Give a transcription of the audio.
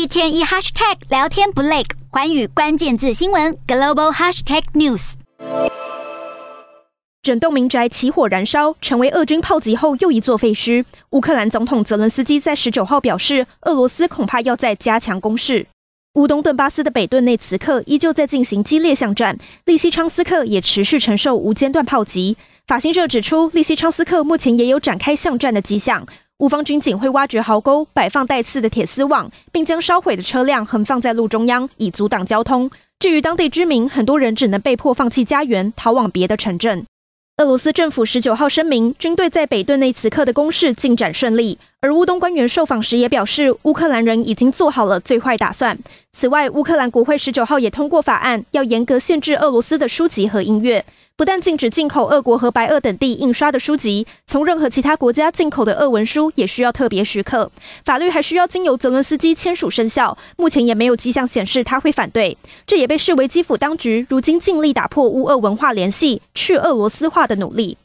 一天一 hashtag 聊天不累，环宇关键字新闻 global hashtag news。整栋民宅起火燃烧，成为俄军炮击后又一座废墟。乌克兰总统泽伦斯基在十九号表示，俄罗斯恐怕要再加强攻势。乌东顿巴斯的北顿内茨克依旧在进行激烈巷战，利西昌斯克也持续承受无间断炮击。法新社指出，利西昌斯克目前也有展开巷战的迹象。乌方军警会挖掘壕沟，摆放带刺的铁丝网，并将烧毁的车辆横放在路中央，以阻挡交通。至于当地居民，很多人只能被迫放弃家园，逃往别的城镇。俄罗斯政府十九号声明，军队在北顿内茨克的攻势进展顺利。而乌东官员受访时也表示，乌克兰人已经做好了最坏打算。此外，乌克兰国会十九号也通过法案，要严格限制俄罗斯的书籍和音乐。不但禁止进口俄国和白俄等地印刷的书籍，从任何其他国家进口的俄文书也需要特别许可。法律还需要经由泽伦斯基签署生效。目前也没有迹象显示他会反对。这也被视为基辅当局如今尽力打破乌俄文化联系、去俄罗斯化的努力。